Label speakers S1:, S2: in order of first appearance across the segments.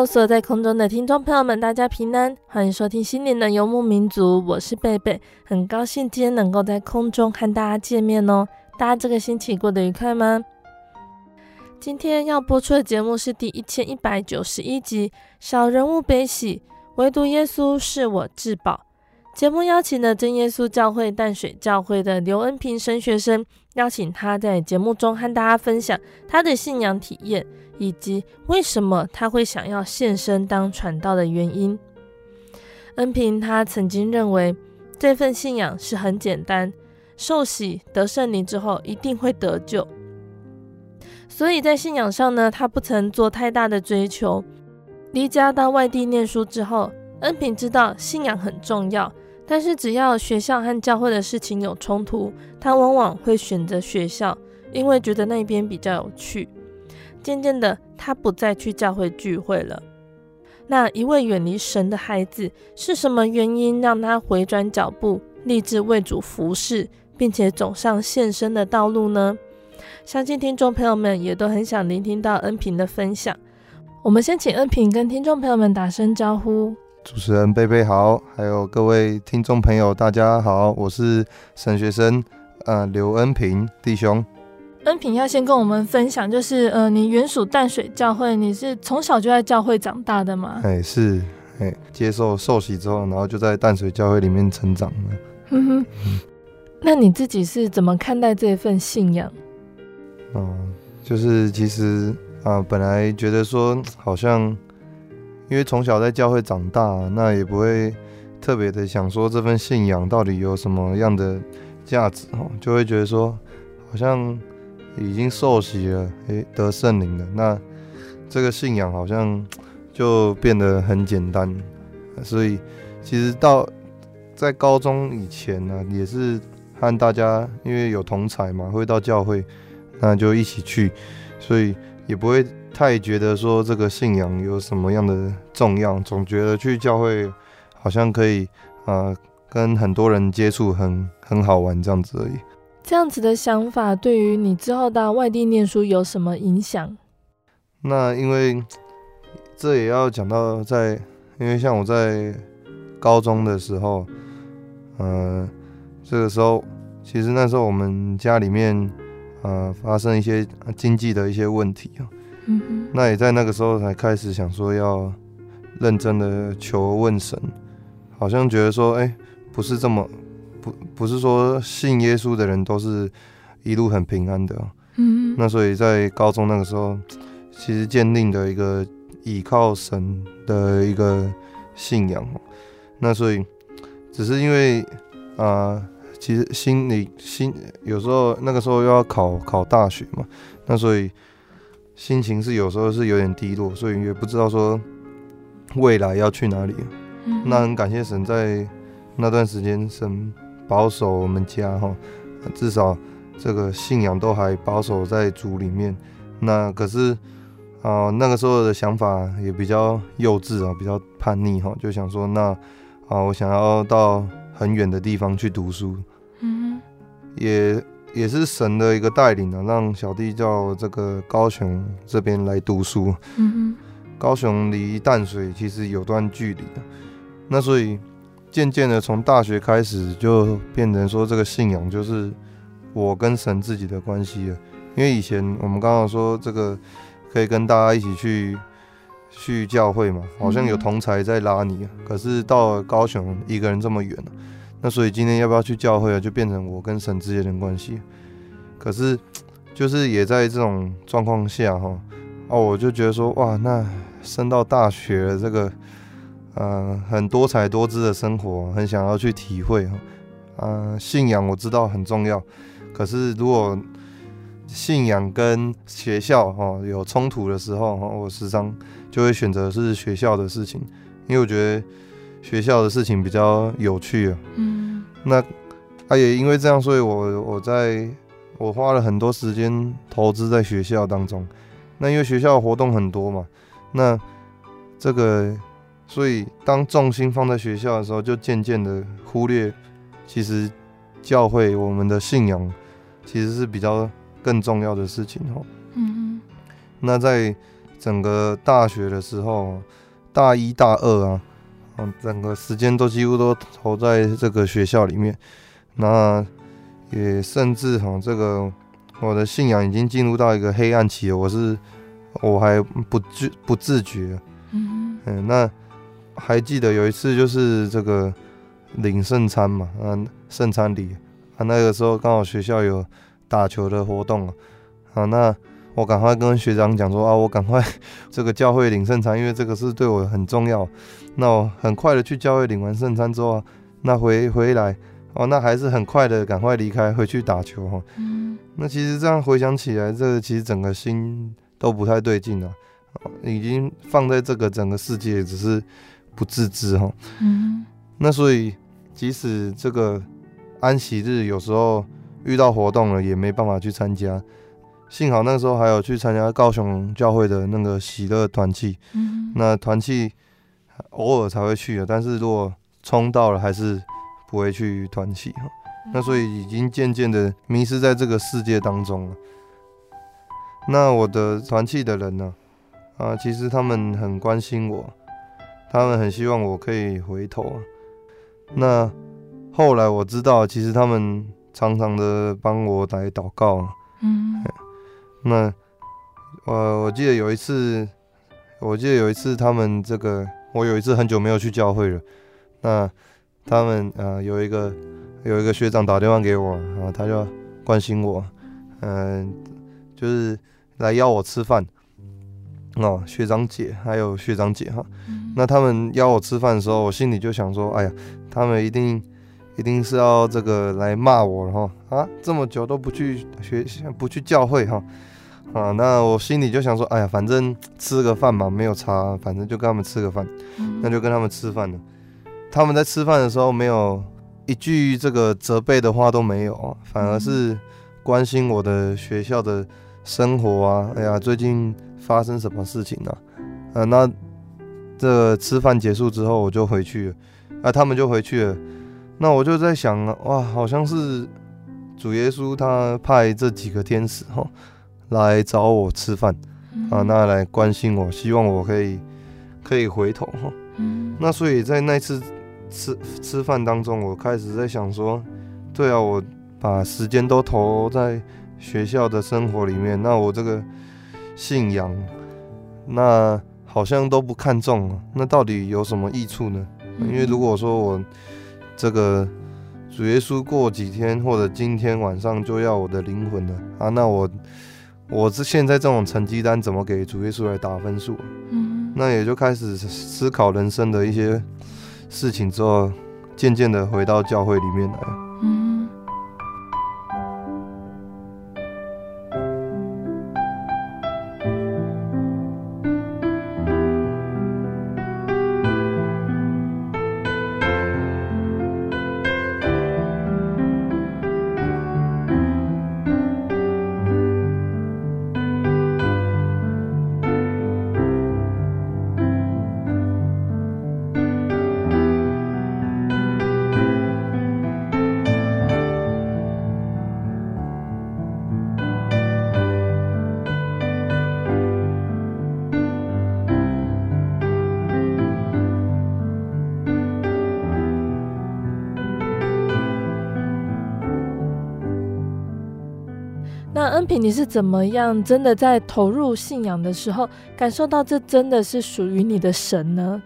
S1: Hello，所在空中的听众朋友们，大家平安，欢迎收听心灵的游牧民族，我是贝贝，很高兴今天能够在空中和大家见面哦。大家这个星期过得愉快吗？今天要播出的节目是第一千一百九十一集《小人物悲喜，唯独耶稣是我至宝》。节目邀请了真耶稣教会淡水教会的刘恩平神学生，邀请他在节目中和大家分享他的信仰体验。以及为什么他会想要献身当传道的原因。恩平他曾经认为这份信仰是很简单，受洗得圣灵之后一定会得救。所以在信仰上呢，他不曾做太大的追求。离家到外地念书之后，恩平知道信仰很重要，但是只要学校和教会的事情有冲突，他往往会选择学校，因为觉得那边比较有趣。渐渐的，他不再去教会聚会了。那一位远离神的孩子，是什么原因让他回转脚步，立志为主服侍，并且走上献身的道路呢？相信听众朋友们也都很想聆听到恩平的分享。我们先请恩平跟听众朋友们打声招呼。
S2: 主持人贝贝好，还有各位听众朋友大家好，我是神学生，呃，刘恩平弟兄。
S1: 恩平要先跟我们分享，就是呃，你原属淡水教会，你是从小就在教会长大的吗？
S2: 哎，是，哎，接受受洗之后，然后就在淡水教会里面成长了。
S1: 嗯哼，嗯，那你自己是怎么看待这份信仰？
S2: 嗯，就是其实啊，呃，本来觉得说好像，因为从小在教会长大，那也不会特别的想说这份信仰到底有什么样的价值哦，就会觉得说好像。已经受洗了，诶，得圣灵了。那这个信仰好像就变得很简单。所以其实到在高中以前呢，也是和大家因为有同才嘛，会到教会，那就一起去，所以也不会太觉得说这个信仰有什么样的重要，总觉得去教会好像可以啊、呃，跟很多人接触很很好玩这样子而已。
S1: 这样子的想法对于你之后到外地念书有什么影响？
S2: 那因为这也要讲到在，因为像我在高中的时候，呃，这个时候其实那时候我们家里面呃发生一些经济的一些问题啊，嗯哼，那也在那个时候才开始想说要认真的求问神，好像觉得说，哎，不是这么。不不是说信耶稣的人都是一路很平安的，嗯，那所以在高中那个时候，其实坚定的一个倚靠神的一个信仰，那所以只是因为啊、呃，其实心里心有时候那个时候又要考考大学嘛，那所以心情是有时候是有点低落，所以也不知道说未来要去哪里，嗯，那很感谢神在那段时间神。保守我们家哈，至少这个信仰都还保守在主里面。那可是啊、呃，那个时候的想法也比较幼稚啊，比较叛逆哈，就想说那啊，我想要到很远的地方去读书。
S1: 嗯，
S2: 也也是神的一个带领啊，让小弟到这个高雄这边来读书。
S1: 嗯，
S2: 高雄离淡水其实有段距离的，那所以渐渐的从大学开始就变成说，这个信仰就是我跟神自己的关系了。因为以前我们刚刚说这个可以跟大家一起去去教会嘛，好像有同才在拉你，可是到了高雄一个人这么远，那所以今天要不要去教会啊？就变成我跟神之间的关系。可是就是也在这种状况下哈，哦，我就觉得说哇，那升到大学，这个呃很多彩多姿的生活，很想要去体会哈。呃，信仰我知道很重要，可是如果信仰跟学校哈有冲突的时候哈，我时常就会选择是学校的事情，因为我觉得学校的事情比较有趣啊。
S1: 嗯，
S2: 那啊也因为这样，所以我我在我花了很多时间投资在学校当中。那因为学校活动很多嘛，那这个所以当重心放在学校的时候，就渐渐的忽略其实教会我们的信仰其实是比较。更重要的事情哦，
S1: 嗯，
S2: 那在整个大学的时候，大一大二啊，嗯，整个时间都几乎都投在这个学校里面，那也甚至哈，这个我的信仰已经进入到一个黑暗期了，我是我还不自不自觉，
S1: 嗯，
S2: 嗯，那还记得有一次就是这个领圣餐嘛，嗯，圣餐礼啊，那个时候刚好学校有。打球的活动啊，好，那我赶快跟学长讲说啊，我赶快 这个教会领圣餐，因为这个是对我很重要。那我很快的去教会领完圣餐之后啊，那回回来哦，那还是很快的赶快离开回去打球哈。
S1: 嗯，
S2: 那其实这样回想起来，这个其实整个心都不太对劲了，已经放在这个整个世界，只是不自知哈。
S1: 嗯，
S2: 那所以即使这个安息日有时候。遇到活动了也没办法去参加，幸好那时候还有去参加高雄教会的那个喜乐团契，
S1: 嗯，
S2: 那团契偶尔才会去的，但是如果冲到了还是不会去团契哈，那所以已经渐渐的迷失在这个世界当中了。那我的团契的人呢？啊，其实他们很关心我，他们很希望我可以回头啊。那后来我知道，其实他们。常常的帮我来祷告，
S1: 嗯，
S2: 那我我记得有一次，我记得有一次他们这个，我有一次很久没有去教会了，那他们呃有一个有一个学长打电话给我，啊，他就关心我，嗯、呃，就是来邀我吃饭，哦，学长姐还有学长姐哈，
S1: 嗯、
S2: 那他们邀我吃饭的时候，我心里就想说，哎呀，他们一定。一定是要这个来骂我了哈啊！这么久都不去学校，不去教会哈啊！那我心里就想说，哎呀，反正吃个饭嘛，没有差，反正就跟他们吃个饭，那就跟他们吃饭了。他们在吃饭的时候，没有一句这个责备的话都没有，反而是关心我的学校的生活啊。哎呀，最近发生什么事情呢？啊，那这个吃饭结束之后，我就回去了，啊，他们就回去了。那我就在想啊，哇，好像是主耶稣他派这几个天使哈来找我吃饭啊，那来关心我，希望我可以可以回头哈。那所以在那次吃吃饭当中，我开始在想说，对啊，我把时间都投在学校的生活里面，那我这个信仰那好像都不看重了，那到底有什么益处呢？因为如果说我这个主耶稣过几天或者今天晚上就要我的灵魂了啊！那我我这现在这种成绩单怎么给主耶稣来打分数？
S1: 嗯，
S2: 那也就开始思考人生的一些事情之后，渐渐的回到教会里面
S1: 来。你是怎么样真的在投入信仰的时候，感受到这真的是属于你的神呢？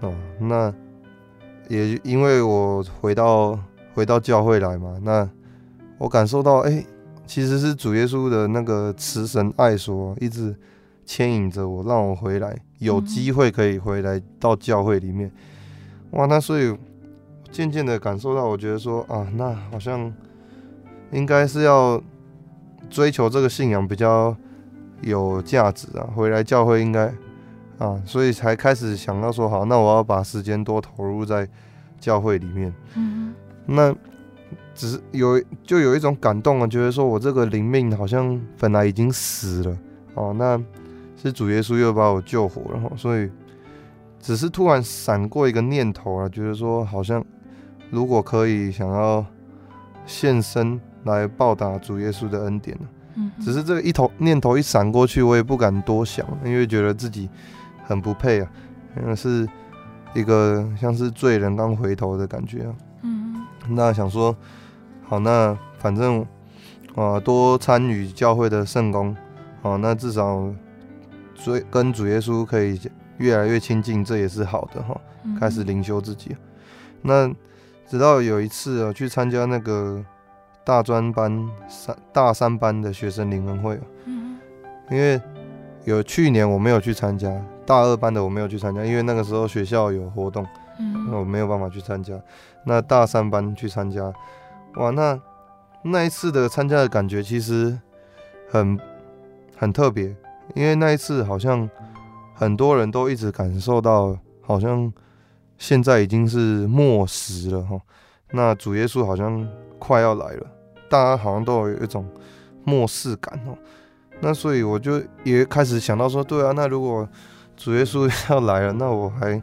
S2: 哦，那也因为我回到回到教会来嘛，那我感受到，哎、其实是主耶稣的那个慈神爱所一直牵引着我，让我回来，有机会可以回来到教会里面。哇，那所以渐渐的感受到，我觉得说啊，那好像应该是要追求这个信仰比较有价值啊，回来教会应该啊，所以才开始想到说，好，那我要把时间多投入在教会里面。嗯，那只是有就有一种感动啊，觉得说我这个灵命好像本来已经死了哦，那。是主耶稣又把我救活了，所以只是突然闪过一个念头啊，觉得说好像如果可以想要献身来报答主耶稣的恩典，嗯，只是这个一头念头一闪过去，我也不敢多想，因为觉得自己很不配啊，因为是一个像是罪人刚回头的感觉啊，嗯，那想说好，那反正啊多参与教会的圣工，好，那至少。所以跟主耶稣可以越来越亲近，这也是好的哈。开始灵修自己，那直到有一次啊，去参加那个大专班三大三班的学生灵恩会，因为有去年我没有去参加大二班的，我没有去参加，因为那个时候学校有活动，那我没有办法去参加。那大三班去参加，哇，那那一次的参加的感觉其实很很特别。因为那一次好像很多人都一直感受到，好像现在已经是末时了哈。那主耶稣好像快要来了，大家好像都有一种漠视感哦。那所以我就也开始想到说，对啊，那如果主耶稣要来了，那我还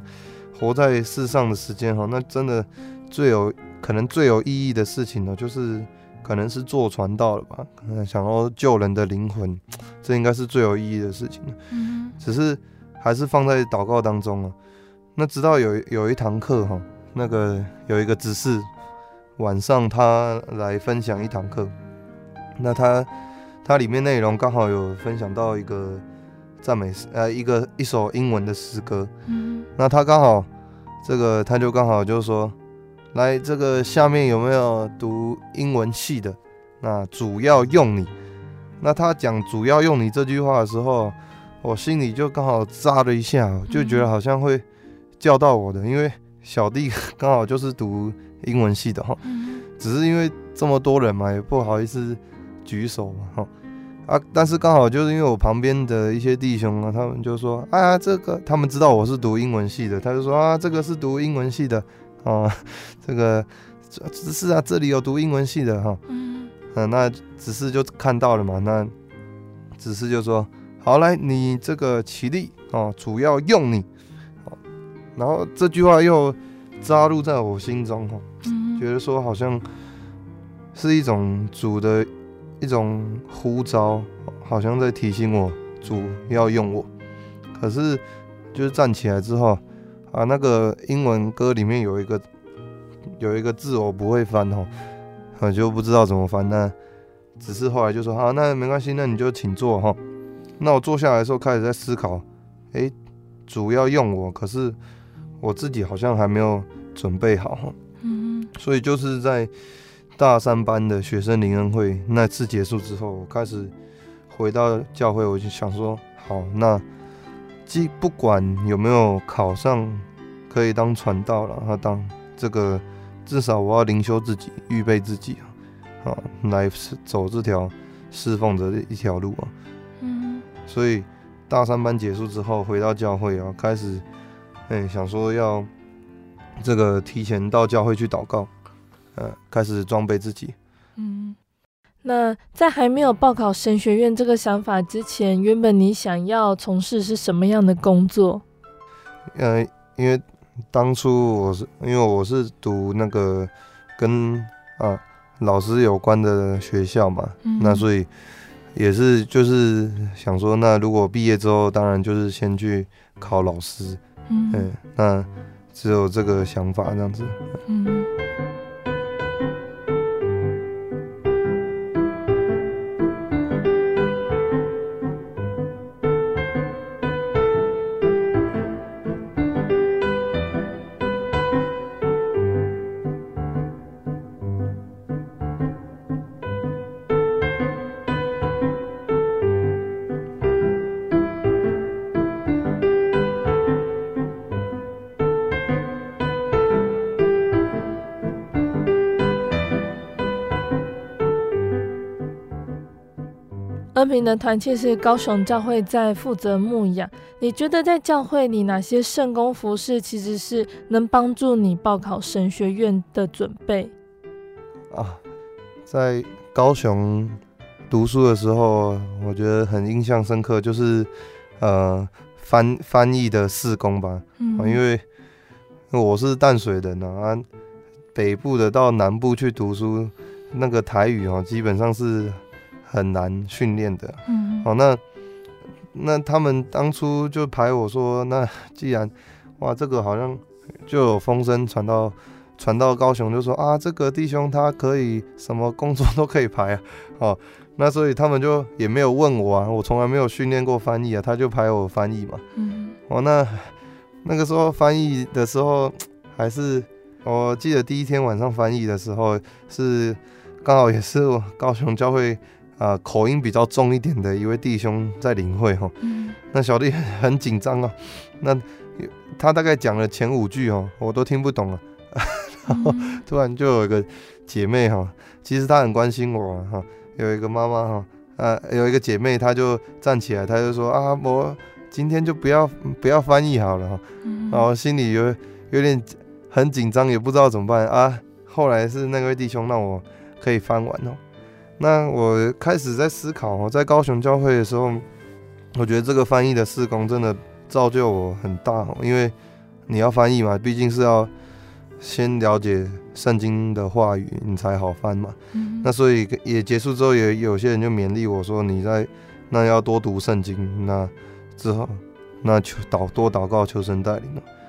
S2: 活在世上的时间哈，那真的最有可能最有意义的事情呢，就是。可能是做传道了吧，可能想要救人的灵魂，这应该是最有意义的事情。嗯，只是还是放在祷告当中啊。那直到有有一堂课哈，那个有一个执事晚上他来分享一堂课，那他他里面内容刚好有分享到一个赞美诗，呃，一个一首英文的诗歌。嗯，那他刚好这个他就刚好就说。来，这个下面有没有读英文系的？那主要用你。那他讲主要用你这句话的时候，我心里就刚好扎了一下，就觉得好像会叫到我的，因为小弟刚好就是读英文系的哈。只是因为这么多人嘛，也不好意思举手嘛哈。啊，但是刚好就是因为我旁边的一些弟兄啊，他们就说啊，这个他们知道我是读英文系的，他就说啊，这个是读英文系的。啊，这个只是啊，这里有读英文系的哈，嗯，嗯，那只是就看到了嘛，那只是就说，好来，你这个起立哦，主要用你，然后这句话又扎入在我心中哈，嗯，觉得说好像是一种主的一种呼召，好像在提醒我主要用我，可是就是站起来之后。啊，那个英文歌里面有一个有一个字我不会翻哦，我就不知道怎么翻。那只是后来就说好，那没关系，那你就请坐哈。那我坐下来的时候开始在思考，诶，主要用我，可是我自己好像还没有准备好。嗯。所以就是在大三班的学生灵恩会那次结束之后，我开始回到教会，我就想说，好那。既不管有没有考上，可以当传道了，他当这个至少我要灵修自己，预备自己啊，啊，来走这条侍奉的一条路啊。嗯。所以大三班结束之后，回到教会啊，开始，哎、欸，想说要这个提前到教会去祷告，呃，开始装备自己。
S1: 嗯。那在还没有报考神学院这个想法之前，原本你想要从事是什么样的工作？
S2: 呃，因为当初我是因为我是读那个跟啊老师有关的学校嘛，嗯、那所以也是就是想说，那如果毕业之后，当然就是先去考老师，嗯，嗯，那只有这个想法这样子，嗯。
S1: 恩平的团契是高雄教会在负责牧养。你觉得在教会里哪些圣工服事其实是能帮助你报考神学院的准备？
S2: 啊，在高雄读书的时候，我觉得很印象深刻，就是呃翻翻译的事工吧。嗯，因为我是淡水人啊，北部的到南部去读书，那个台语哦，基本上是。很难训练的，嗯，好，那那他们当初就排我说，那 既然哇，这个好像就有风声传到传到高雄，就说啊，这个弟兄他可以什么工作都可以排啊，哦，那所以他们就也没有问我啊，我从来没有训练过翻译啊，他就排我翻译嘛，嗯，哦，那那个时候翻译的时候，还是我记得第一天晚上翻译的时候，是刚好也是我高雄教会。啊、呃，口音比较重一点的一位弟兄在领会哈，嗯、那小弟 很紧张啊，那他大概讲了前五句哦，我都听不懂了，然后突然就有一个姐妹哈，其实她很关心我哈，有一个妈妈哈，呃，有一个姐妹，她就站起来，她就说啊，我今天就不要不要翻译好了哈，然后心里有有点很紧张，也不知道怎么办。啊，后来是那位弟兄让我可以翻完哦。那我开始在思考哦，在高雄教会的时候，我觉得这个翻译的事工真的造就我很大哦，因为你要翻译嘛，毕竟是要先了解圣经的话语，你才好翻嘛。嗯。那所以也结束之后，也有些人就勉励我说：“你在那要多读圣经，那之后那求祷多祷告，求神带领。”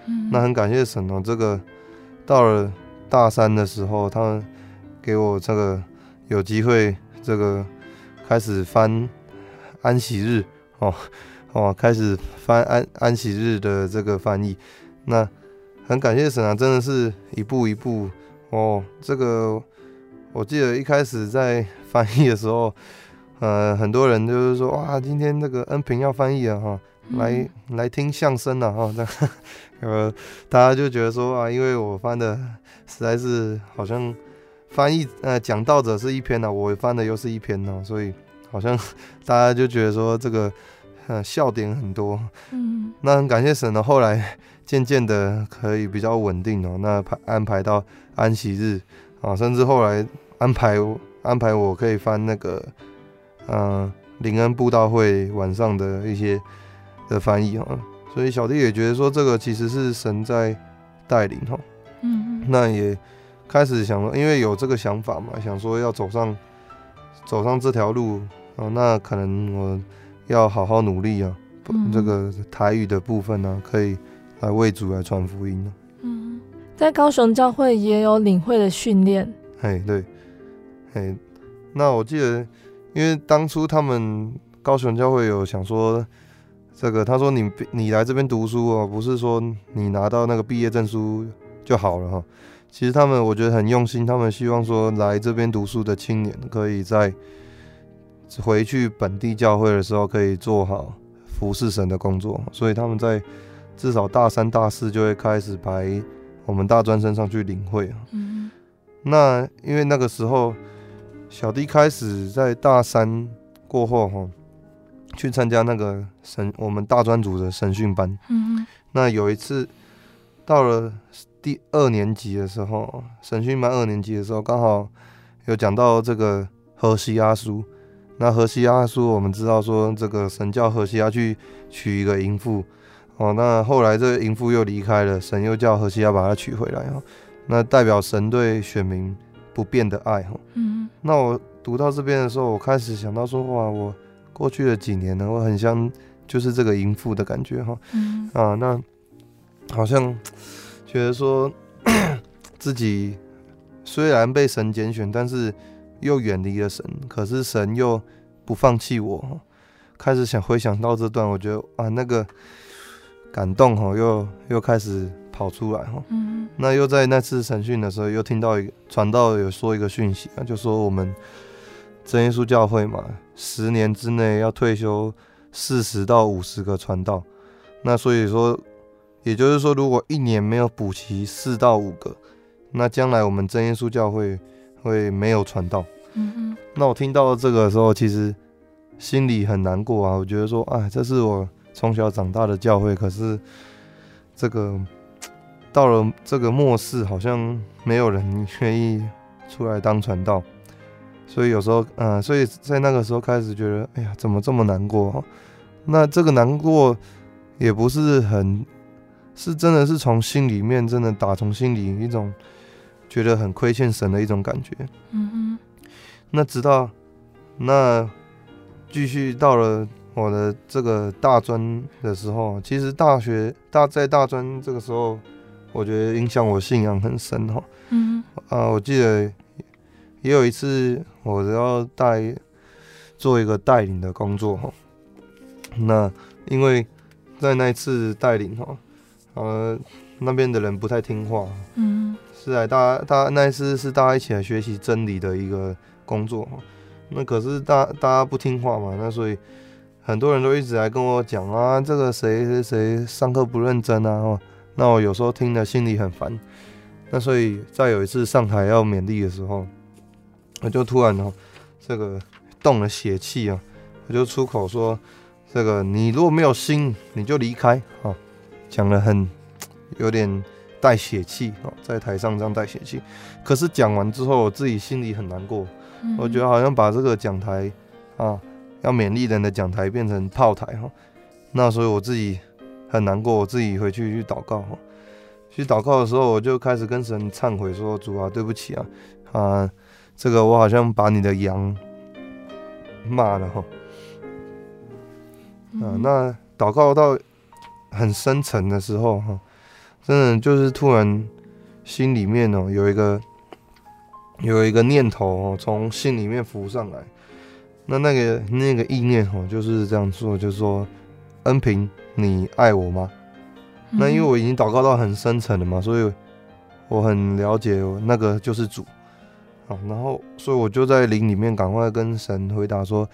S2: 嗯。那很感谢神哦，这个到了大三的时候，他们给我这个。有机会，这个开始翻安息日哦哦，开始翻安安息日的这个翻译，那很感谢神啊，真的是一步一步哦。这个我记得一开始在翻译的时候，呃，很多人就是说哇，今天这个恩平要翻译啊哈，来来听相声了哈，那 呃，大家就觉得说啊，因为我翻的实在是好像。翻译呃，讲道者是一篇呢，我翻的又是一篇呢，所以好像 大家就觉得说这个呃笑点很多，嗯，那很感谢神呢，后来渐渐的可以比较稳定哦，那排安排到安息日啊，甚至后来安排安排我可以翻那个嗯灵恩布道会晚上的一些的翻译哈，所以小弟也觉得说这个其实是神在带领哈，嗯，那也。开始想说，因为有这个想法嘛，想说要走上走上这条路啊，那可能我要好好努力啊，嗯、这个台语的部分呢、啊，可以来为主来传福音呢、啊。
S1: 嗯，在高雄教会也有领会的训练。
S2: 哎，对，哎，那我记得，因为当初他们高雄教会有想说，这个他说你你来这边读书哦，不是说你拿到那个毕业证书就好了哈。其实他们我觉得很用心，他们希望说来这边读书的青年可以在回去本地教会的时候可以做好服侍神的工作，所以他们在至少大三、大四就会开始排我们大专生上去领会。嗯，那因为那个时候小弟开始在大三过后哈，去参加那个神我们大专组的神训班。嗯，那有一次到了。第二年级的时候，神训班二年级的时候，刚好有讲到这个何西阿书。那何西阿书，我们知道说这个神叫何西阿去娶一个淫妇哦。那后来这个淫妇又离开了，神又叫何西阿把她娶回来哦。那代表神对选民不变的爱哈。嗯。那我读到这边的时候，我开始想到说，哇，我过去的几年呢，我很像就是这个淫妇的感觉哈。嗯。啊，那好像。觉得说 自己虽然被神拣选，但是又远离了神，可是神又不放弃我。开始想回想到这段，我觉得啊，那个感动哈，又又开始跑出来哈。嗯。那又在那次审讯的时候，又听到一个传道有说一个讯息啊，就说我们真耶稣教会嘛，十年之内要退休四十到五十个传道。那所以说。也就是说，如果一年没有补齐四到五个，那将来我们真耶稣教会会没有传道。嗯哼。那我听到这个的时候，其实心里很难过啊。我觉得说，哎，这是我从小长大的教会，可是这个到了这个末世，好像没有人愿意出来当传道。所以有时候，嗯、呃，所以在那个时候开始觉得，哎呀，怎么这么难过？那这个难过也不是很，是真的是从心里面，真的打从心里一种觉得很亏欠神的一种感觉。嗯哼。那直到那继续到了我的这个大专的时候，其实大学大在大专这个时候，我觉得影响我信仰很深哈。嗯。啊、我记得。也有一次，我要带做一个带领的工作哈。那因为在那一次带领哈，呃，那边的人不太听话，嗯，是啊大家大家那一次是大家一起来学习真理的一个工作哈。那可是大大家不听话嘛，那所以很多人都一直来跟我讲啊，这个谁谁谁上课不认真啊，那我有时候听了心里很烦。那所以在有一次上台要勉励的时候。我就突然哦，这个动了血气啊，我就出口说：“这个你如果没有心，你就离开啊。”讲的很 有点带血气哦，在台上这样带血气。可是讲完之后，我自己心里很难过，我觉得好像把这个讲台啊，要勉励人的讲台变成炮台哈。那所以我自己很难过，我自己回去去祷告哈。去祷告的时候，我就开始跟神忏悔说：“主啊，对不起啊，啊。”这个我好像把你的羊骂了哈，啊，那祷告到很深沉的时候哈，真的就是突然心里面哦有一个有一个念头哦从心里面浮上来，那那个那个意念哦就是这样说，就是说恩平你爱我吗？那因为我已经祷告到很深沉了嘛，所以我很了解那个就是主。好，然后，所以我就在灵里面赶快跟神回答说：“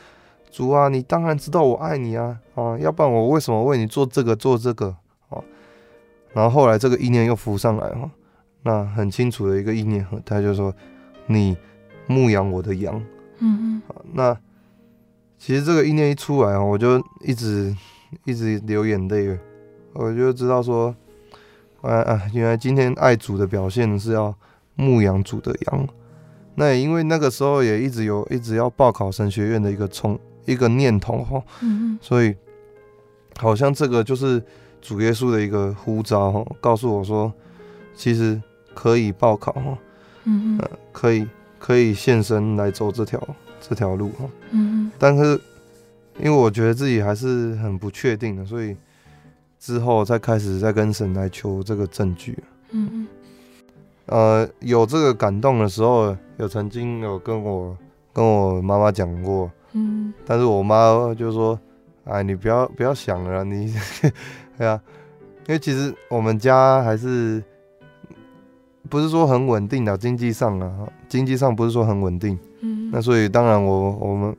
S2: 主啊，你当然知道我爱你啊，啊，要不然我为什么为你做这个做这个？啊，然后后来这个意念又浮上来哈，那很清楚的一个意念，他就说：你牧养我的羊。嗯嗯，那其实这个意念一出来啊，我就一直一直流眼泪，我就知道说，啊啊，原来今天爱主的表现是要牧养主的羊。”那也因为那个时候也一直有一直要报考神学院的一个冲一个念头哈，嗯、所以好像这个就是主耶稣的一个呼召哈，告诉我说其实可以报考哈，嗯、呃、可以可以现身来走这条这条路哈，嗯嗯、但是因为我觉得自己还是很不确定的，所以之后再开始再跟神来求这个证据，嗯嗯。呃，有这个感动的时候，有曾经有跟我跟我妈妈讲过，嗯，但是我妈就说，哎，你不要不要想了，你，对啊，因为其实我们家还是不是说很稳定的，经济上啊，经济上不是说很稳定，嗯，那所以当然我我们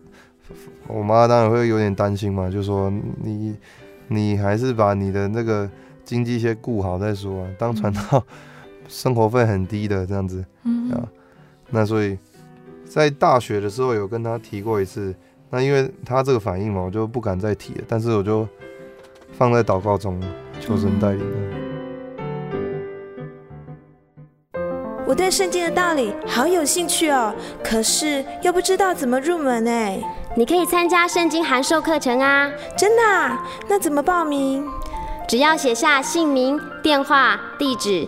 S2: 我妈当然会有点担心嘛，就说你你还是把你的那个经济先顾好再说啊，当传道。嗯生活费很低的这样子，嗯，啊，那所以在大学的时候有跟他提过一次，那因为他这个反应嘛，我就不敢再提了，但是我就放在祷告中求神带领。
S3: 我对圣经的道理好有兴趣哦，可是又不知道怎么入门哎。
S4: 你可以参加圣经函授课程啊，
S3: 真的啊？那怎么报名？
S4: 只要写下姓名、电话、地址。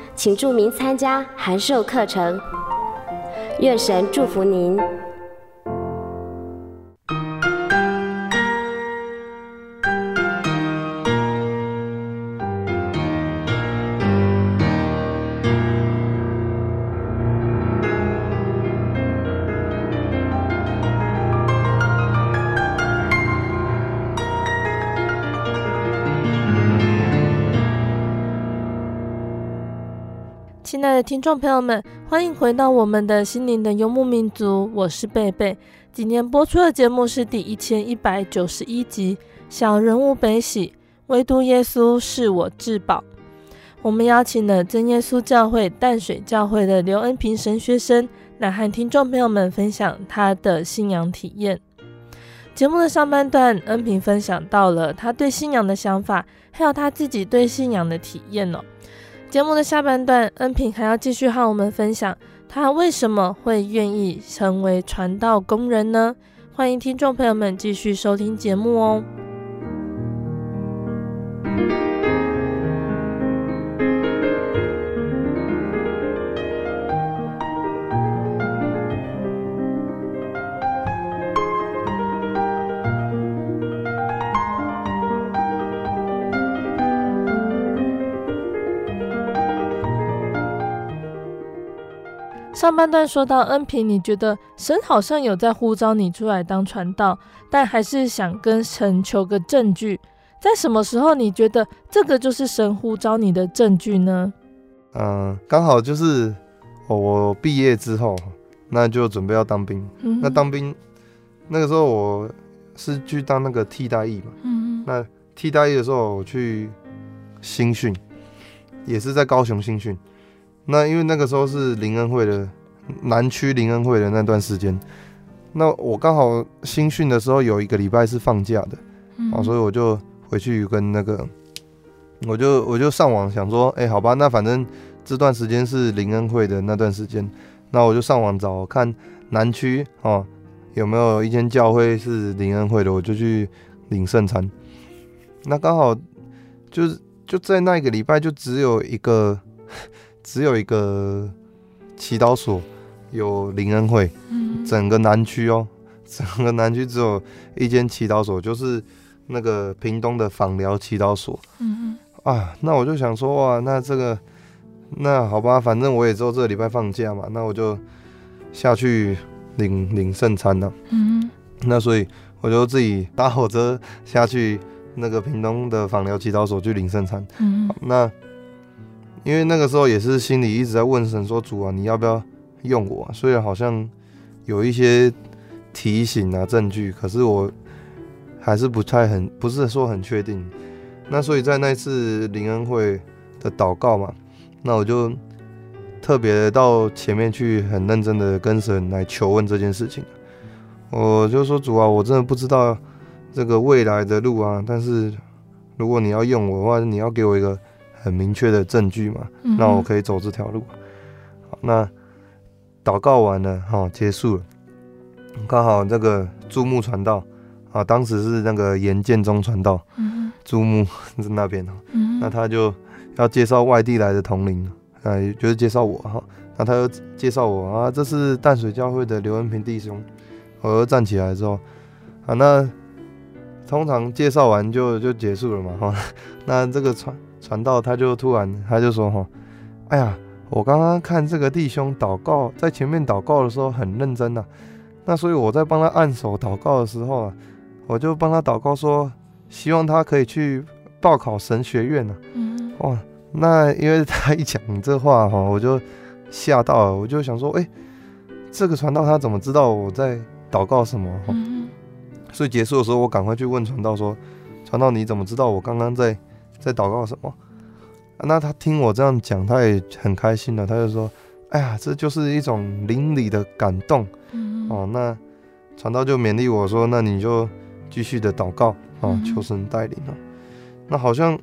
S4: 请注明参加函授课程，愿神祝福您。
S1: 听众朋友们，欢迎回到我们的心灵的游牧民族，我是贝贝。今天播出的节目是第一千一百九十一集《小人物悲喜，唯独耶稣是我至宝》。我们邀请了真耶稣教会淡水教会的刘恩平神学生来和听众朋友们分享他的信仰体验。节目的上半段，恩平分享到了他对信仰的想法，还有他自己对信仰的体验哦。节目的下半段，恩平还要继续和我们分享他为什么会愿意成为传道工人呢？欢迎听众朋友们继续收听节目哦。上半段说到恩平，你觉得神好像有在呼召你出来当传道，但还是想跟神求个证据。在什么时候你觉得这个就是神呼召你的证据呢？
S2: 嗯、呃，刚好就是我毕业之后，那就准备要当兵。嗯、那当兵那个时候我是去当那个替代役嘛。嗯，那替代役的时候我去新训，也是在高雄新训。那因为那个时候是林恩会的南区林恩会的那段时间，那我刚好新训的时候有一个礼拜是放假的，嗯、啊，所以我就回去跟那个，我就我就上网想说，哎、欸，好吧，那反正这段时间是林恩会的那段时间，那我就上网找看南区哦、啊、有没有一间教会是林恩会的，我就去领圣餐。那刚好就是就在那一个礼拜就只有一个。只有一个祈祷所有灵恩会，嗯、整个南区哦，整个南区只有一间祈祷所，就是那个屏东的访疗祈祷所。啊，那我就想说哇，那这个那好吧，反正我也只有这个礼拜放假嘛，那我就下去领领圣餐了。嗯哼那所以我就自己搭火车下去那个屏东的访疗祈祷所去领圣餐。嗯哼那。因为那个时候也是心里一直在问神说：“主啊，你要不要用我？”虽然好像有一些提醒啊、证据，可是我还是不太很，不是说很确定。那所以在那次灵恩会的祷告嘛，那我就特别到前面去，很认真的跟神来求问这件事情。我就说：“主啊，我真的不知道这个未来的路啊，但是如果你要用我的话，你要给我一个。”很明确的证据嘛，那我可以走这条路。好，那祷告完了，好，结束了。刚好这个注目传道啊，当时是那个严建中传道，注目是那边的。那他就要介绍外地来的同灵，啊，就是介绍我哈。那他又介绍我啊，这是淡水教会的刘恩平弟兄。我又站起来之后，啊，那通常介绍完就就结束了嘛，哈。那这个传。传道，他就突然他就说：“哈，哎呀，我刚刚看这个弟兄祷告，在前面祷告的时候很认真呐、啊。那所以我在帮他按手祷告的时候啊，我就帮他祷告说，希望他可以去报考神学院呐、啊。嗯，哇，那因为他一讲这话哈，我就吓到了，我就想说，哎，这个传道他怎么知道我在祷告什么？嗯，所以结束的时候，我赶快去问传道说，传道你怎么知道我刚刚在？”在祷告什么？那他听我这样讲，他也很开心了。他就说：“哎呀，这就是一种灵里的感动。嗯”哦，那传道就勉励我说：“那你就继续的祷告啊，哦，求神带领啊。”那好像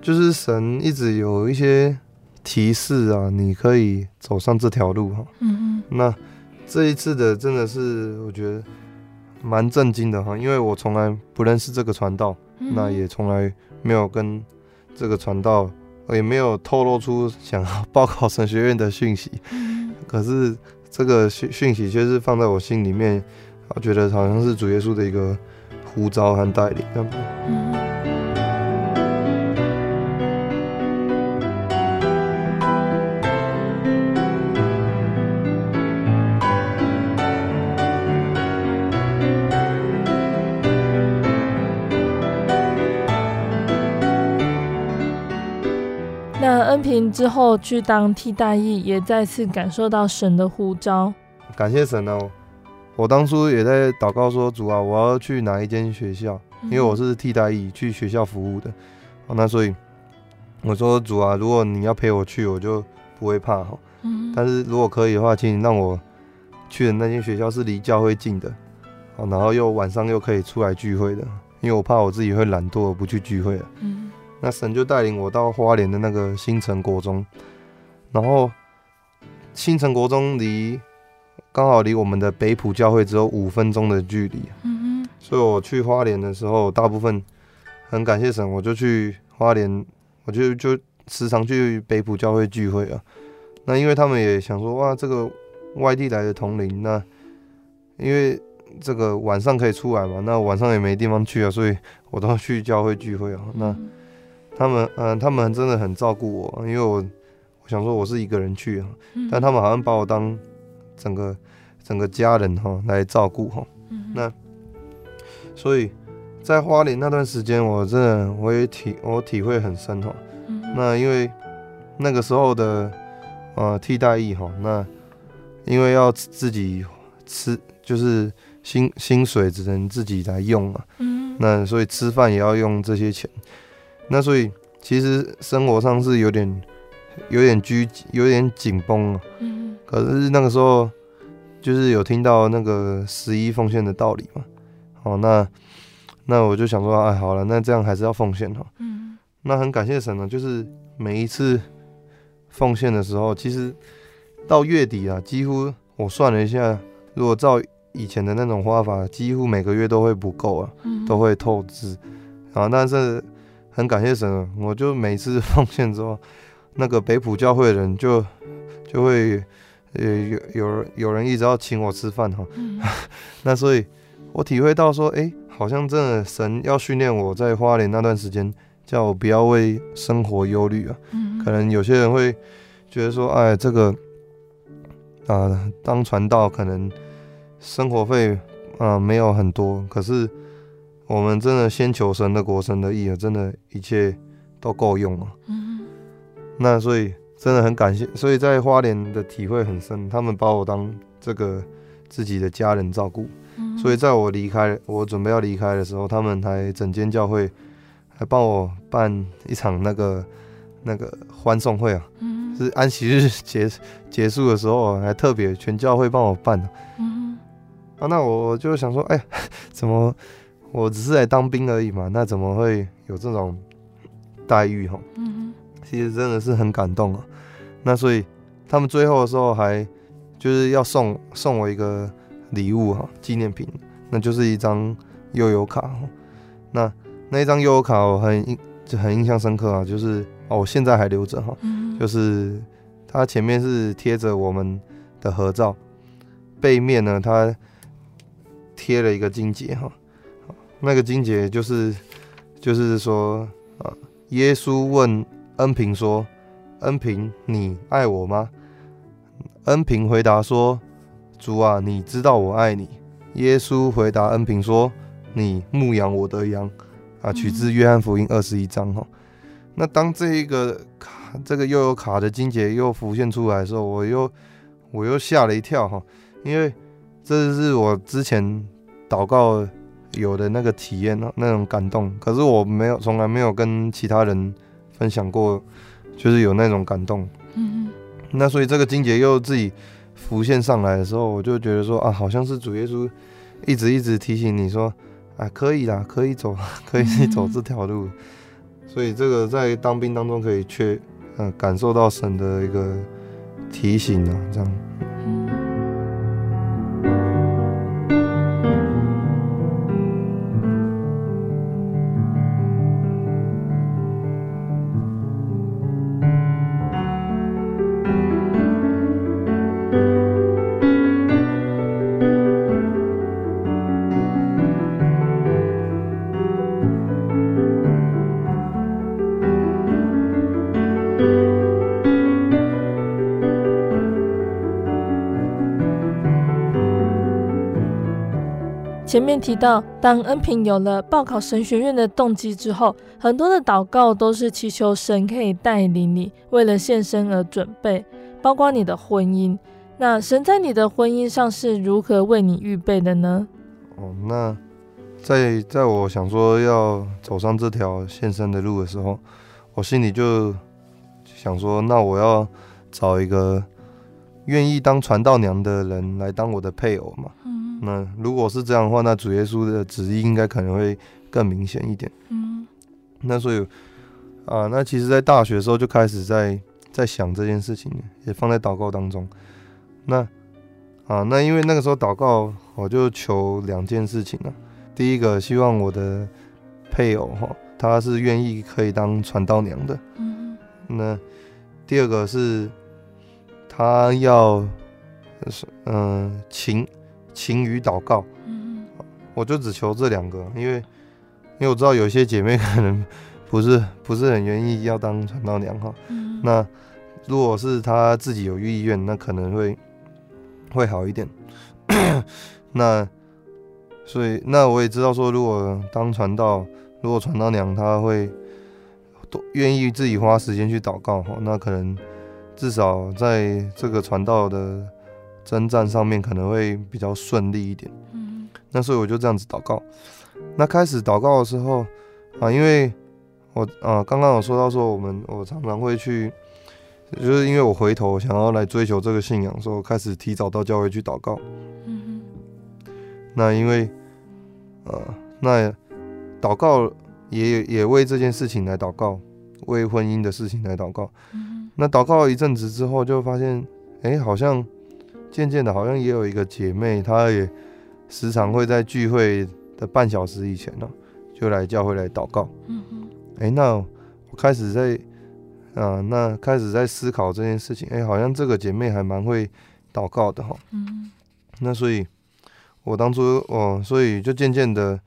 S2: 就是神一直有一些提示啊，你可以走上这条路哈。嗯，那这一次的真的是我觉得蛮震惊的哈，因为我从来不认识这个传道，那也从来。没有跟这个传道，也没有透露出想要报考神学院的讯息，可是这个讯讯息却是放在我心里面，我觉得好像是主耶稣的一个呼召和带
S1: 领，这后去当替代役，也再次感受到神的呼召。
S2: 感谢神哦！我当初也在祷告说：“主啊，我要去哪一间学校？因为我是替代役去学校服务的。哦，那所以我说主啊，如果你要陪我去，我就不会怕哈。但是如果可以的话，请你让我去的那间学校是离教会近的，然后又晚上又可以出来聚会的，因为我怕我自己会懒惰不去聚会了。那神就带领我到花莲的那个新城国中，然后新城国中离。刚好离我们的北埔教会只有五分钟的距离，所以我去花莲的时候，大部分很感谢神，我就去花莲，我就就时常去北埔教会聚会啊。那因为他们也想说，哇，这个外地来的同龄，那因为这个晚上可以出来嘛，那晚上也没地方去啊，所以我都要去教会聚会啊。那他们，嗯、呃，他们真的很照顾我，因为我我想说我是一个人去啊，但他们好像把我当。整个整个家人哈来照顾哈，那所以在花莲那段时间，我真的我也体我体会很深哈。那因为那个时候的呃替代役哈，那因为要自己吃，就是薪薪水只能自己来用嘛。那所以吃饭也要用这些钱。那所以其实生活上是有点有点拘有点紧绷啊。可是那个时候，就是有听到那个十一奉献的道理嘛，哦，那那我就想说，哎，好了，那这样还是要奉献哈。嗯。那很感谢神呢，就是每一次奉献的时候，其实到月底啊，几乎我算了一下，如果照以前的那种花法，几乎每个月都会不够啊，都会透支。啊，但是很感谢神，我就每次奉献之后，那个北普教会的人就就会。呃，有有有人一直要请我吃饭哈，嗯、那所以，我体会到说，哎、欸，好像真的神要训练我在花莲那段时间，叫我不要为生活忧虑啊。嗯、可能有些人会觉得说，哎，这个啊、呃，当传道可能生活费啊、呃、没有很多，可是我们真的先求神的国、神的义啊，真的一切都够用了。嗯、那所以。真的很感谢，所以在花莲的体会很深。他们把我当这个自己的家人照顾，嗯、所以在我离开，我准备要离开的时候，他们还整间教会还帮我办一场那个那个欢送会啊，是安息日结结束的时候，还特别全教会帮我办的。嗯、啊，那我就想说，哎，怎么我只是来当兵而已嘛？那怎么会有这种待遇哈？嗯其实真的是很感动啊，那所以他们最后的时候还就是要送送我一个礼物哈，纪念品，那就是一张悠游卡。那那一张悠游卡我很印就很印象深刻啊，就是哦，我现在还留着哈，就是它前面是贴着我们的合照，背面呢它贴了一个经节哈，那个金节就是就是说啊，耶稣问。恩平说：“恩平，你爱我吗？”恩平回答说：“主啊，你知道我爱你。”耶稣回答恩平说：“你牧养我的羊。”啊，取自约翰福音二十一章哈。那当这一个卡，这个又有卡的金节又浮现出来的时候，我又我又吓了一跳哈，因为这是我之前祷告有的那个体验，那种感动，可是我没有，从来没有跟其他人。分享过，就是有那种感动，嗯嗯，那所以这个金节又自己浮现上来的时候，我就觉得说啊，好像是主耶稣一直一直提醒你说，啊，可以啦，可以走，可以走这条路，所以这个在当兵当中可以去，嗯、呃，感受到神的一个提醒啊，这样。
S1: 前面提到，当恩平有了报考神学院的动机之后，很多的祷告都是祈求神可以带领你，为了献身而准备，包括你的婚姻。那神在你的婚姻上是如何为你预备的呢？
S2: 哦，那在在我想说要走上这条献身的路的时候，我心里就想说，那我要找一个愿意当传道娘的人来当我的配偶嘛。嗯，那如果是这样的话，那主耶稣的旨意应该可能会更明显一点。嗯，那所以啊，那其实，在大学的时候就开始在在想这件事情，也放在祷告当中。那啊，那因为那个时候祷告，我就求两件事情了。第一个，希望我的配偶哈，他是愿意可以当传道娘的。嗯。那第二个是，他要是嗯勤勤于祷告。嗯。我就只求这两个，因为因为我知道有些姐妹可能不是不是很愿意要当传道娘哈。嗯。那如果是她自己有意愿，那可能会。会好一点，那所以那我也知道说，如果当传道，如果传道娘她会都愿意自己花时间去祷告哈，那可能至少在这个传道的征战上面可能会比较顺利一点。嗯，那所以我就这样子祷告。那开始祷告的时候啊，因为我啊刚刚有说到说，我们我常常会去。就是因为我回头想要来追求这个信仰，所以我开始提早到教会去祷告。嗯哼。那因为，呃，那祷告也也为这件事情来祷告，为婚姻的事情来祷告。嗯哼。那祷告了一阵子之后，就发现，哎，好像渐渐的，好像也有一个姐妹，她也时常会在聚会的半小时以前呢，就来教会来祷告。嗯哼。哎，那我开始在。啊，那开始在思考这件事情，哎、欸，好像这个姐妹还蛮会祷告的哈。嗯。那所以，我当初哦，所以就渐渐的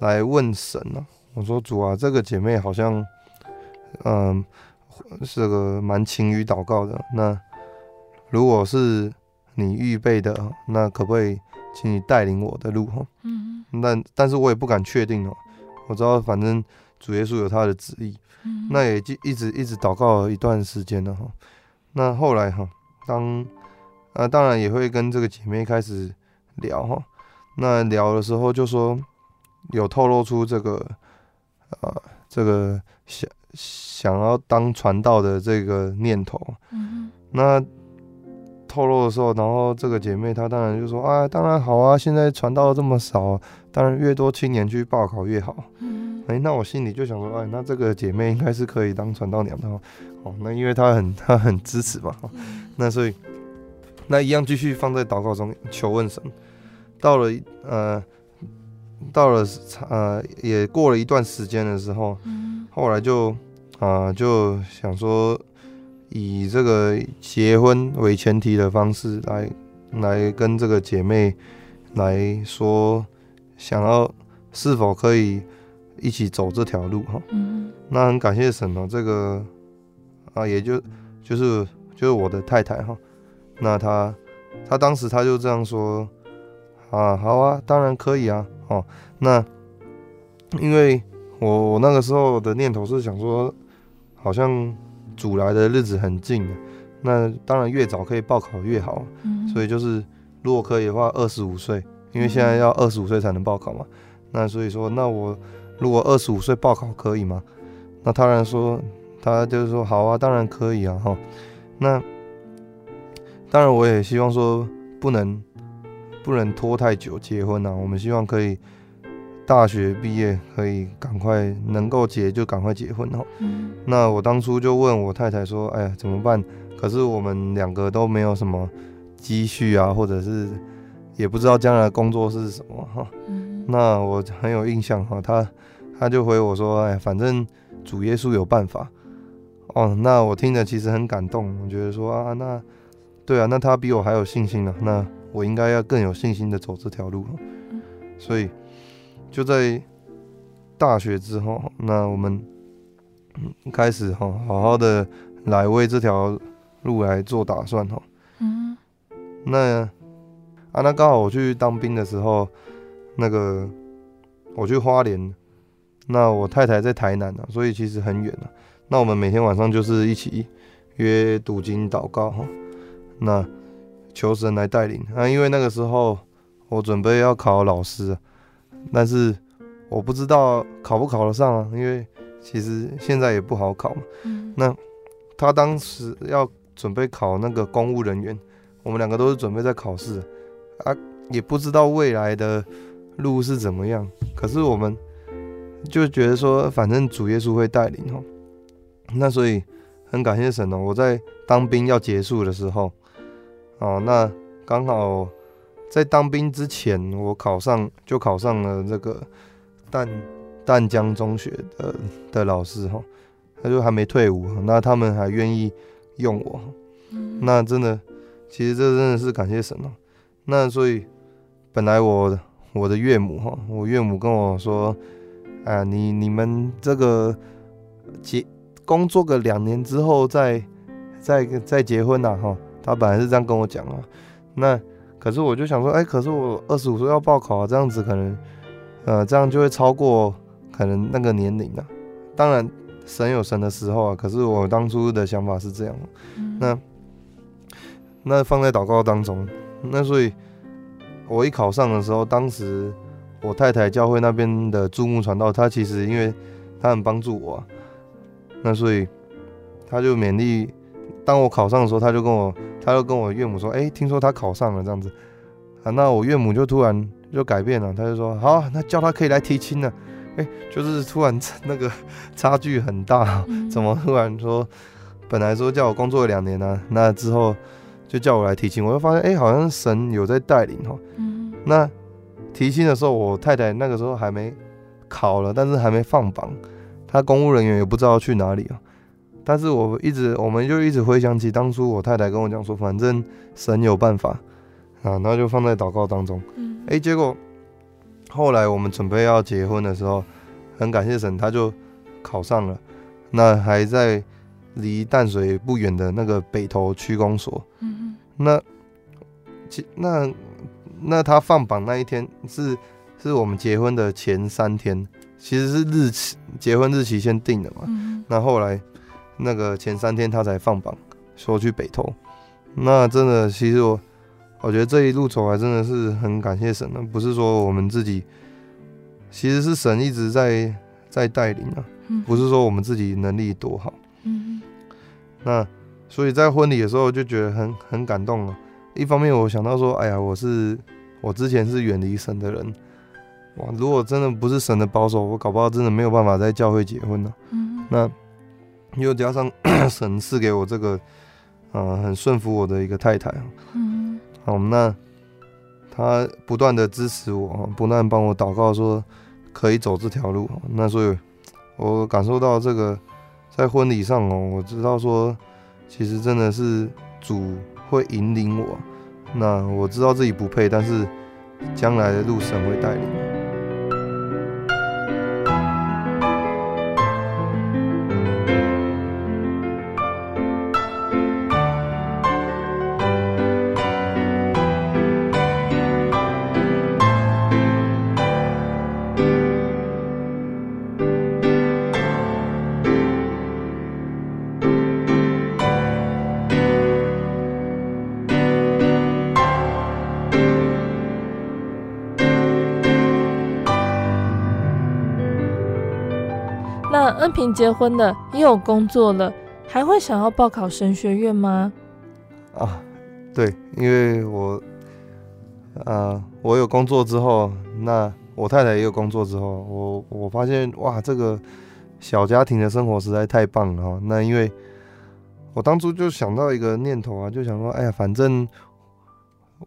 S2: 来问神了、啊。我说主啊，这个姐妹好像，嗯，是个蛮勤于祷告的。那如果是你预备的，那可不可以请你带领我的路哈？嗯。但但是我也不敢确定哦。我知道，反正主耶稣有他的旨意。那也就一直一直祷告了一段时间了哈。那后来哈，当啊当然也会跟这个姐妹开始聊哈。那聊的时候就说有透露出这个啊这个想想要当传道的这个念头。那透露的时候，然后这个姐妹她当然就说啊，当然好啊，现在传道这么少，当然越多青年去报考越好。哎、欸，那我心里就想说，哎，那这个姐妹应该是可以当传道娘的哦。那因为她很她很支持嘛，那所以那一样继续放在祷告中求问神。到了呃，到了呃，也过了一段时间的时候，后来就啊、呃、就想说，以这个结婚为前提的方式来来跟这个姐妹来说，想要是否可以。一起走这条路哈，嗯，那很感谢神哦，这个啊，也就就是就是我的太太哈，那她她当时她就这样说啊，好啊，当然可以啊，哦，那因为我我那个时候的念头是想说，好像主来的日子很近的，那当然越早可以报考越好，嗯，所以就是如果可以的话，二十五岁，因为现在要二十五岁才能报考嘛，那所以说那我。如果二十五岁报考可以吗？那当然说，他就是说好啊，当然可以啊，哈。那当然我也希望说不能不能拖太久结婚啊。我们希望可以大学毕业可以赶快能够结就赶快结婚哦。嗯。那我当初就问我太太说，哎呀怎么办？可是我们两个都没有什么积蓄啊，或者是也不知道将来工作是什么哈。嗯。那我很有印象哈，他。他就回我说：“哎，反正主耶稣有办法。”哦，那我听着其实很感动。我觉得说啊，那对啊，那他比我还有信心呢。那我应该要更有信心的走这条路。所以就在大学之后，那我们开始哈，好好的来为这条路来做打算哈。嗯。那啊，那刚好我去当兵的时候，那个我去花莲，那我太太在台南啊，所以其实很远啊。那我们每天晚上就是一起约读经祷告哈，那求神来带领啊。因为那个时候我准备要考老师，但是我不知道考不考得上啊，因为其实现在也不好考嘛。那他当时要准备考那个公务人员，我们两个都是准备在考试啊，也不知道未来的路是怎么样。可是我们就觉得说，反正主耶稣会带领哦。那所以很感谢神哦。我在当兵要结束的时候，哦，那刚好在当兵之前，我考上就考上了这个淡淡江中学的的老师哈。他就还没退伍，那他们还愿意用我，那真的，其实这真的是感谢神哦。那所以本来我我的岳母哈，我岳母跟我说，啊，你你们这个结工作个两年之后再再再结婚呐哈，他本来是这样跟我讲啊。那可是我就想说，哎，可是我二十五岁要报考啊，这样子可能，呃，这样就会超过可能那个年龄了。当然。神有神的时候啊，可是我当初的想法是这样，嗯、那那放在祷告当中，那所以我一考上的时候，当时我太太教会那边的注目传道，他其实因为他很帮助我，啊，那所以他就勉励，当我考上的时候，他就跟我，他就跟我岳母说，哎、欸，听说他考上了这样子，啊，那我岳母就突然就改变了，他就说，好，那叫他可以来提亲了。哎、欸，就是突然那个差距很大，怎么突然说，本来说叫我工作两年呢、啊，那之后就叫我来提亲，我就发现哎、欸，好像神有在带领哈。嗯。那提亲的时候，我太太那个时候还没考了，但是还没放榜，他公务人员也不知道去哪里啊。但是我一直，我们就一直回想起当初我太太跟我讲说，反正神有办法啊，然后就放在祷告当中。嗯。哎、欸，结果。后来我们准备要结婚的时候，很感谢神，他就考上了。那还在离淡水不远的那个北投区公所。嗯嗯。那，那那他放榜那一天是是我们结婚的前三天，其实是日期结婚日期先定的嘛。嗯。那后来那个前三天他才放榜，说去北投。那真的，其实我。我觉得这一路走来真的是很感谢神啊，不是说我们自己，其实是神一直在在带领啊，不是说我们自己能力多好。嗯，那所以在婚礼的时候就觉得很很感动啊。一方面我想到说，哎呀，我是我之前是远离神的人，哇，如果真的不是神的保守，我搞不好真的没有办法在教会结婚呢。嗯，那又加上 神赐给我这个，呃，很顺服我的一个太太啊。嗯。好，那他不断的支持我，不断帮我祷告，说可以走这条路。那所以，我感受到这个在婚礼上哦，我知道说，其实真的是主会引领我。那我知道自己不配，但是将来的路神会带领。
S1: 恩平结婚了，也有工作了，还会想要报考神学院吗？
S2: 啊，对，因为我，呃，我有工作之后，那我太太也有工作之后，我我发现哇，这个小家庭的生活实在太棒了哈。那因为我当初就想到一个念头啊，就想说，哎呀，反正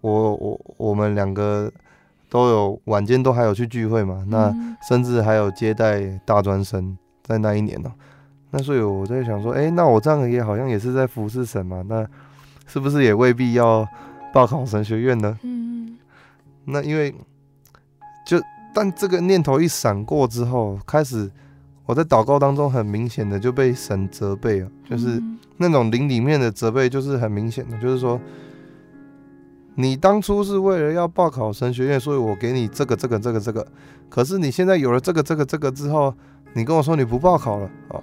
S2: 我我我们两个都有晚间都还有去聚会嘛，那甚至还有接待大专生。在那一年呢、喔，那所以我在想说，哎、欸，那我这样也好像也是在服侍神嘛，那是不是也未必要报考神学院呢？嗯，那因为就但这个念头一闪过之后，开始我在祷告当中很明显的就被神责备了，就是那种灵里面的责备，就是很明显的，就是说你当初是为了要报考神学院，所以我给你这个这个这个这个，可是你现在有了这个这个这个之后，你跟我说你不报考了哦，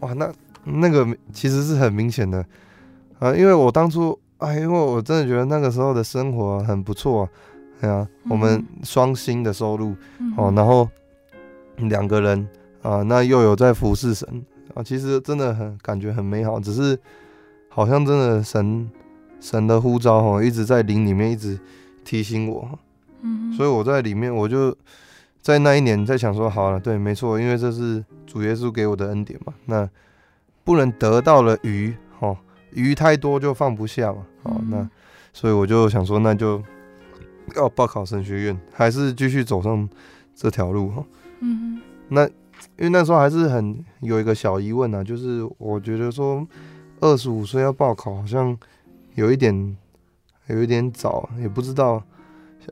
S2: 哇，那那个其实是很明显的。啊，因为我当初哎，因为我真的觉得那个时候的生活很不错啊，对啊，我们双薪的收入哦，然后两个人啊，那又有在服侍神啊，其实真的很感觉很美好，只是好像真的神。神的呼召哦，一直在灵里面一直提醒我，嗯，所以我在里面，我就在那一年在想说，好了，对，没错，因为这是主耶稣给我的恩典嘛，那不能得到了鱼，哈，鱼太多就放不下嘛，好，那所以我就想说，那就要报考神学院，还是继续走上这条路哈，嗯，那因为那时候还是很有一个小疑问啊，就是我觉得说二十五岁要报考，好像。有一点，有一点早，也不知道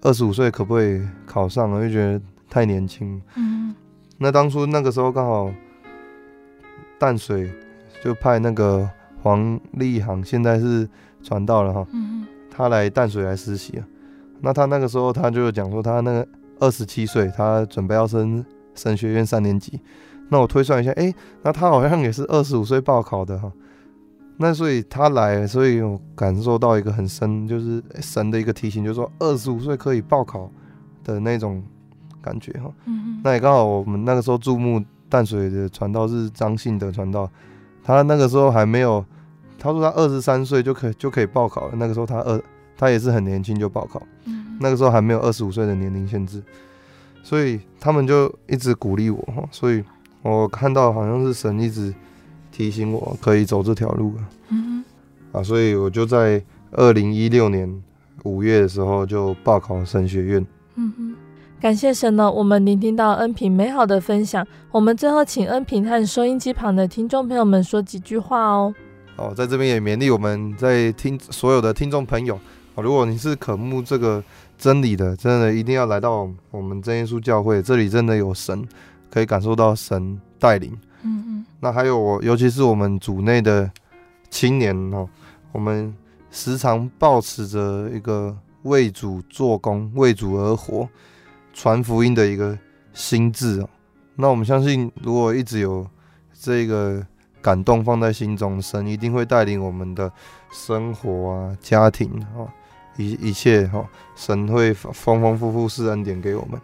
S2: 二十五岁可不可以考上，我就觉得太年轻。嗯，那当初那个时候刚好淡水就派那个黄立航，现在是传道了哈。嗯，他来淡水来实习啊。那他那个时候他就讲说，他那个二十七岁，他准备要升神学院三年级。那我推算一下，哎、欸，那他好像也是二十五岁报考的哈。那所以他来，所以我感受到一个很深，就是神的一个提醒，就是说二十五岁可以报考的那种感觉哈。嗯，那也刚好我们那个时候注目淡水的传道是张信德传道，他那个时候还没有，他说他二十三岁就可以就可以报考了。那个时候他二他也是很年轻就报考，嗯，那个时候还没有二十五岁的年龄限制，所以他们就一直鼓励我哈。所以我看到好像是神一直。提醒我可以走这条路啊，嗯哼，啊，所以我就在二零一六年五月的时候就报考神学院。
S1: 嗯哼，感谢神呢，我们聆听到恩平美好的分享。我们最后请恩平和收音机旁的听众朋友们说几句话哦。
S2: 哦，在这边也勉励我们在听所有的听众朋友，如果你是渴慕这个真理的，真的一定要来到我们真耶稣教会，这里真的有神，可以感受到神带领。嗯嗯，那还有我，尤其是我们组内的青年哦，我们时常保持着一个为主做工、为主而活、传福音的一个心智哦。那我们相信，如果一直有这个感动放在心中，神一定会带领我们的生活啊、家庭哈，一一切哈，神会丰丰富富施恩典给我们。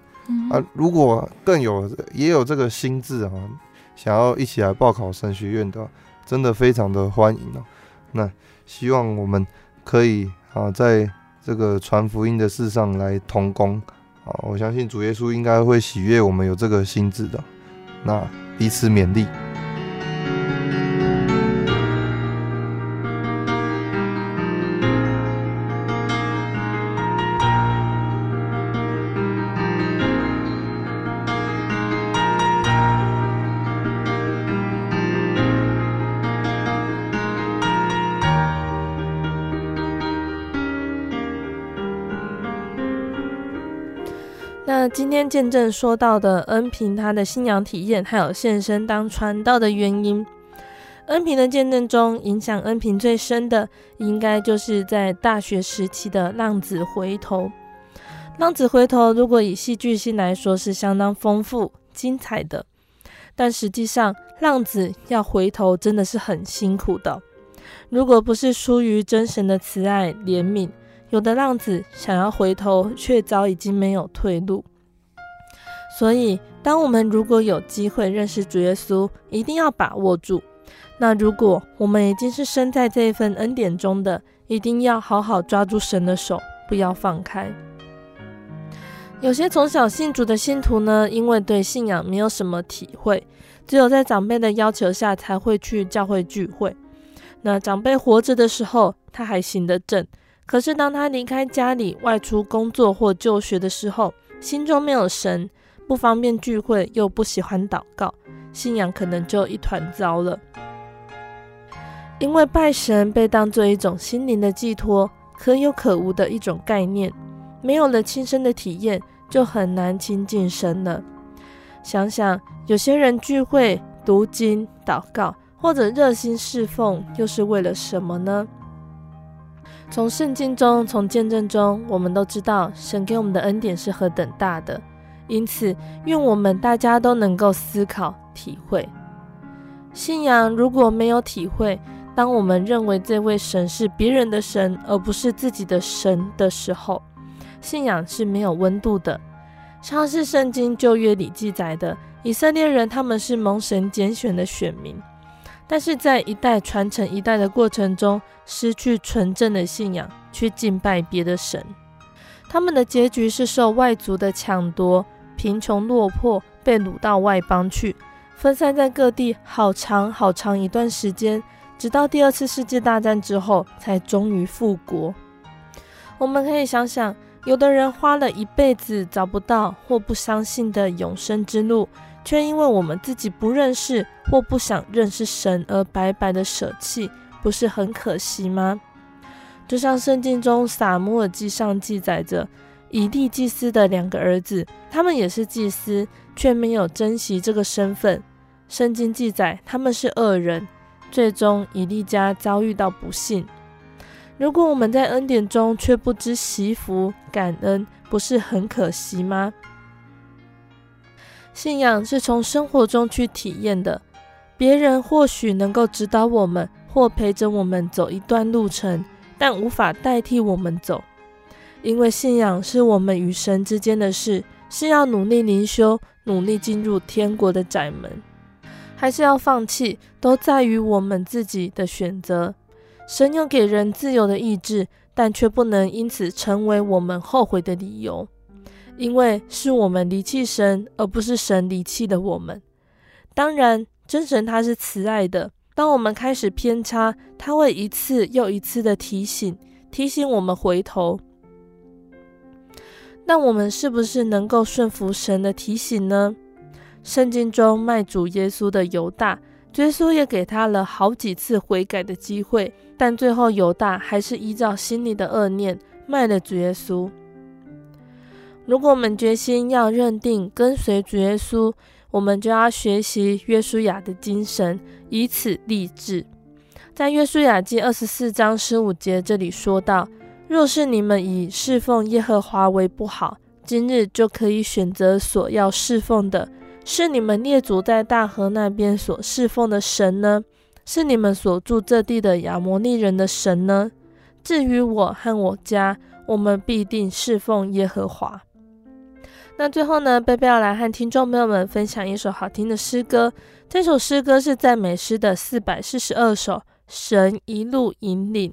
S2: 啊，如果更有也有这个心智啊。想要一起来报考神学院的，真的非常的欢迎哦。那希望我们可以啊，在这个传福音的事上来同工好，我相信主耶稣应该会喜悦我们有这个心智的。那彼此勉
S1: 励。天见证说到的恩平他的信仰体验，还有献身当传道的原因。恩平的见证中，影响恩平最深的，应该就是在大学时期的浪子回头。浪子回头，如果以戏剧性来说，是相当丰富精彩的。但实际上，浪子要回头，真的是很辛苦的。如果不是出于真神的慈爱怜悯，有的浪子想要回头，却早已经没有退路。所以，当我们如果有机会认识主耶稣，一定要把握住。那如果我们已经是身在这一份恩典中的，一定要好好抓住神的手，不要放开。有些从小信主的信徒呢，因为对信仰没有什么体会，只有在长辈的要求下才会去教会聚会。那长辈活着的时候，他还行得正。可是，当他离开家里外出工作或就学的时候，心中没有神，不方便聚会，又不喜欢祷告，信仰可能就一团糟了。因为拜神被当做一种心灵的寄托，可有可无的一种概念，没有了亲身的体验，就很难亲近神了。想想有些人聚会、读经、祷告，或者热心侍奉，又是为了什么呢？从圣经中，从见证中，我们都知道神给我们的恩典是何等大的。因此，愿我们大家都能够思考、体会信仰。如果没有体会，当我们认为这位神是别人的神，而不是自己的神的时候，信仰是没有温度的。像是圣经旧约里记载的，以色列人他们是蒙神拣选的选民。但是在一代传承一代的过程中，失去纯正的信仰，去敬拜别的神，他们的结局是受外族的抢夺，贫穷落魄，被掳到外邦去，分散在各地好长好长一段时间，直到第二次世界大战之后，才终于复国。我们可以想想，有的人花了一辈子找不到或不相信的永生之路。却因为我们自己不认识或不想认识神而白白的舍弃，不是很可惜吗？就像圣经中撒母耳记上记载着以利祭司的两个儿子，他们也是祭司，却没有珍惜这个身份。圣经记载他们是恶人，最终以利家遭遇到不幸。如果我们在恩典中却不知惜福感恩，不是很可惜吗？信仰是从生活中去体验的，别人或许能够指导我们，或陪着我们走一段路程，但无法代替我们走，因为信仰是我们与神之间的事，是要努力灵修，努力进入天国的窄门，还是要放弃，都在于我们自己的选择。神有给人自由的意志，但却不能因此成为我们后悔的理由。因为是我们离弃神，而不是神离弃了我们。当然，真神他是慈爱的。当我们开始偏差，他会一次又一次的提醒，提醒我们回头。那我们是不是能够顺服神的提醒呢？圣经中卖主耶稣的犹大，耶稣也给他了好几次悔改的机会，但最后犹大还是依照心里的恶念卖了主耶稣。如果我们决心要认定跟随主耶稣，我们就要学习约书亚的精神，以此立志。在约书亚记二十四章十五节这里说道：“若是你们以侍奉耶和华为不好，今日就可以选择所要侍奉的，是你们列祖在大河那边所侍奉的神呢？是你们所住这地的亚摩利人的神呢？至于我和我家，我们必定侍奉耶和华。”那最后呢，贝贝要来和听众朋友们分享一首好听的诗歌。这首诗歌是赞美诗的四百四十二首，《神一路引领》。